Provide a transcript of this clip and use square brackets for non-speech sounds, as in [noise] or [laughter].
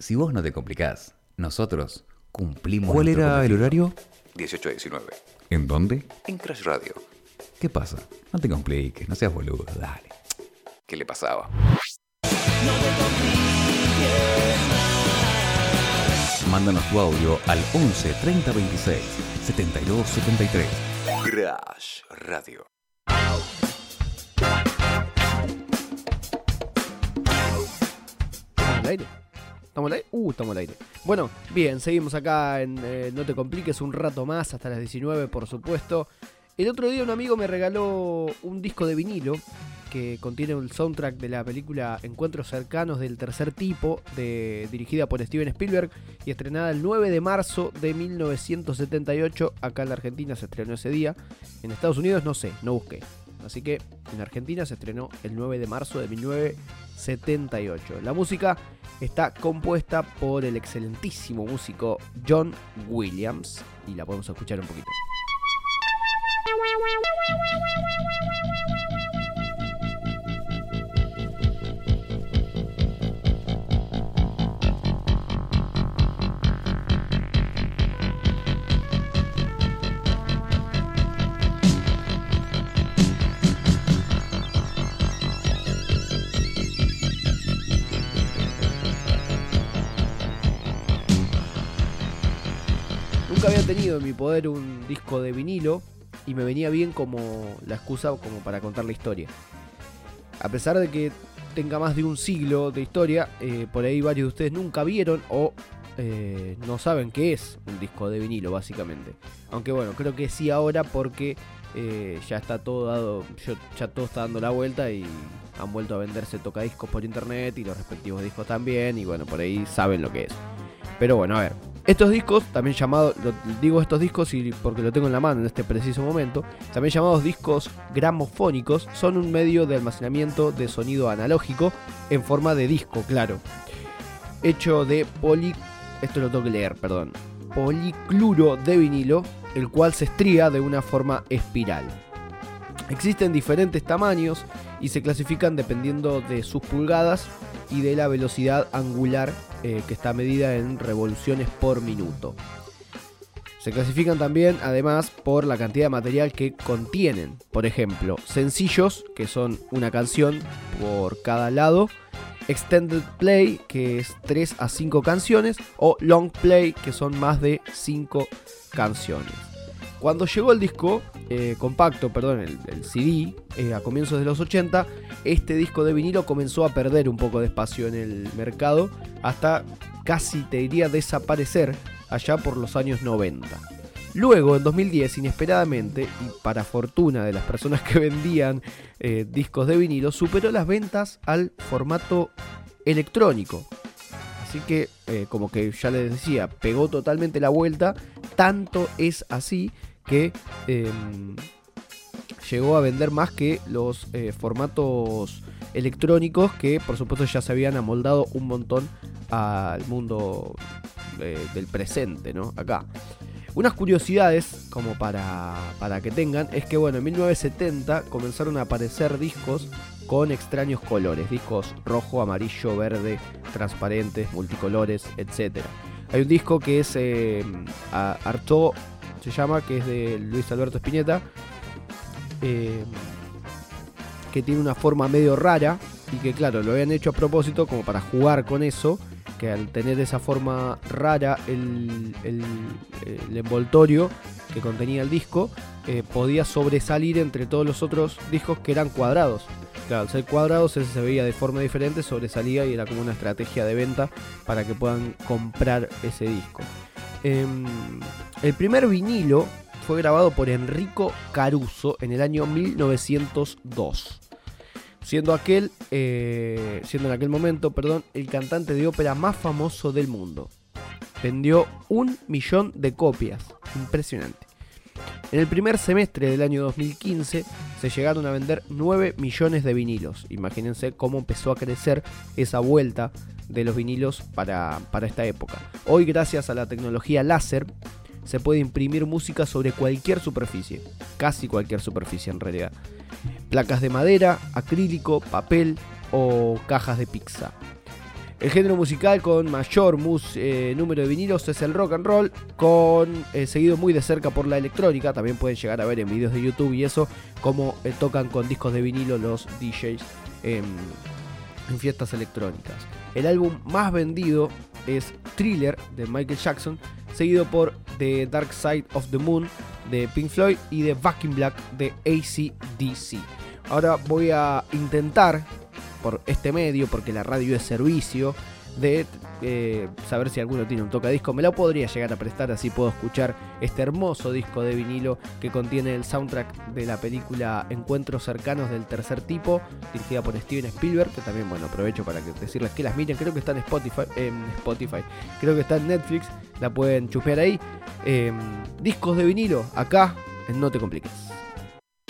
Si vos no te complicás, nosotros cumplimos. ¿Cuál nuestro era el cometido. horario? 18 a 19. ¿En dónde? En Crash Radio. ¿Qué pasa? No te compliques, no seas boludo, dale. ¿Qué le pasaba? Mándanos tu audio al 11 30 26 72 73. Crash Radio. ¿Estamos al aire? ¿Estamos al aire? Uh, estamos al aire. Bueno, bien, seguimos acá en eh, No te compliques un rato más, hasta las 19, por supuesto. El otro día un amigo me regaló un disco de vinilo que contiene el soundtrack de la película Encuentros cercanos del tercer tipo, de, dirigida por Steven Spielberg y estrenada el 9 de marzo de 1978. Acá en la Argentina se estrenó ese día. En Estados Unidos no sé, no busqué. Así que en Argentina se estrenó el 9 de marzo de 1978. La música está compuesta por el excelentísimo músico John Williams y la podemos escuchar un poquito. Nunca había tenido en mi poder un disco de vinilo y me venía bien como la excusa como para contar la historia. A pesar de que tenga más de un siglo de historia, eh, por ahí varios de ustedes nunca vieron o eh, no saben qué es un disco de vinilo, básicamente. Aunque bueno, creo que sí ahora porque eh, ya está todo dado, ya todo está dando la vuelta y han vuelto a venderse tocadiscos por internet y los respectivos discos también y bueno, por ahí saben lo que es. Pero bueno, a ver. Estos discos, también llamados, digo estos discos y porque lo tengo en la mano en este preciso momento, también llamados discos gramofónicos, son un medio de almacenamiento de sonido analógico en forma de disco, claro. Hecho de poli... Esto lo tengo que leer, perdón. Policluro de vinilo, el cual se estría de una forma espiral. Existen diferentes tamaños y se clasifican dependiendo de sus pulgadas y de la velocidad angular eh, que está medida en revoluciones por minuto. Se clasifican también, además, por la cantidad de material que contienen. Por ejemplo, sencillos, que son una canción por cada lado. Extended Play, que es 3 a 5 canciones. O Long Play, que son más de 5 canciones. Cuando llegó el disco eh, compacto, perdón, el, CD, eh, a comienzos de los 80, este disco de vinilo comenzó a perder un poco de espacio en el mercado hasta casi te diría desaparecer allá por los años 90. Luego, en 2010, inesperadamente, y para fortuna de las personas que [laughs] vendían eh, discos de vinilo, superó las ventas al formato electrónico. Así que, como que ya les decía, pegó totalmente la vuelta. Tanto es así que em, llegó a vender más que los eh, formatos electrónicos que por supuesto ya se habían amoldado un montón al mundo eh, del presente, ¿no? Acá. Unas curiosidades, como para, para que tengan, es que bueno, en 1970 comenzaron a aparecer discos con extraños colores, discos rojo, amarillo, verde, transparentes, multicolores, etc. Hay un disco que es eh, Artaud, se llama, que es de Luis Alberto Spinetta, eh, que tiene una forma medio rara y que claro, lo habían hecho a propósito como para jugar con eso, que al tener esa forma rara el, el- envoltorio que contenía el disco eh, podía sobresalir entre todos los otros discos que eran cuadrados. Claro, al ser cuadrados ese se veía de forma diferente, sobresalía y era como una estrategia de venta para que puedan comprar ese disco. Em, el primer vinilo fue grabado por Enrico Caruso en el año 1902. Siendo aquel, eh, siendo en aquel momento, perdón, el cantante de ópera más famoso del mundo. Vendió un millón de copias. Impresionante. En el primer semestre del año 2015 se llegaron a vender 9 millones de vinilos. Imagínense cómo empezó a crecer esa vuelta de los vinilos para, para esta época. Hoy gracias a la tecnología láser se puede imprimir música sobre cualquier superficie. Casi cualquier superficie en realidad. Placas de madera, acrílico, papel o cajas de pizza. El género musical con mayor eh, número de vinilos es el rock and roll, con eh, seguido muy de cerca por la electrónica. También pueden llegar a ver en videos de YouTube y eso cómo eh, tocan con discos de vinilo los DJs en, en fiestas electrónicas. El álbum más vendido es Thriller de Michael Jackson, seguido por The Dark Side of the Moon de Pink Floyd y The Back in Black de ACDC. Ahora voy a intentar por este medio, porque la radio es servicio, de eh, saber si alguno tiene un tocadisco. Me lo podría llegar a prestar, así puedo escuchar este hermoso disco de vinilo que contiene el soundtrack de la película Encuentros cercanos del tercer tipo, dirigida por Steven Spielberg, que también, bueno, aprovecho para decirles que las miren. Creo que está en Spotify, en Spotify, creo que está en Netflix, la pueden chusmear ahí. Eh, discos de vinilo, acá en No Te Compliques.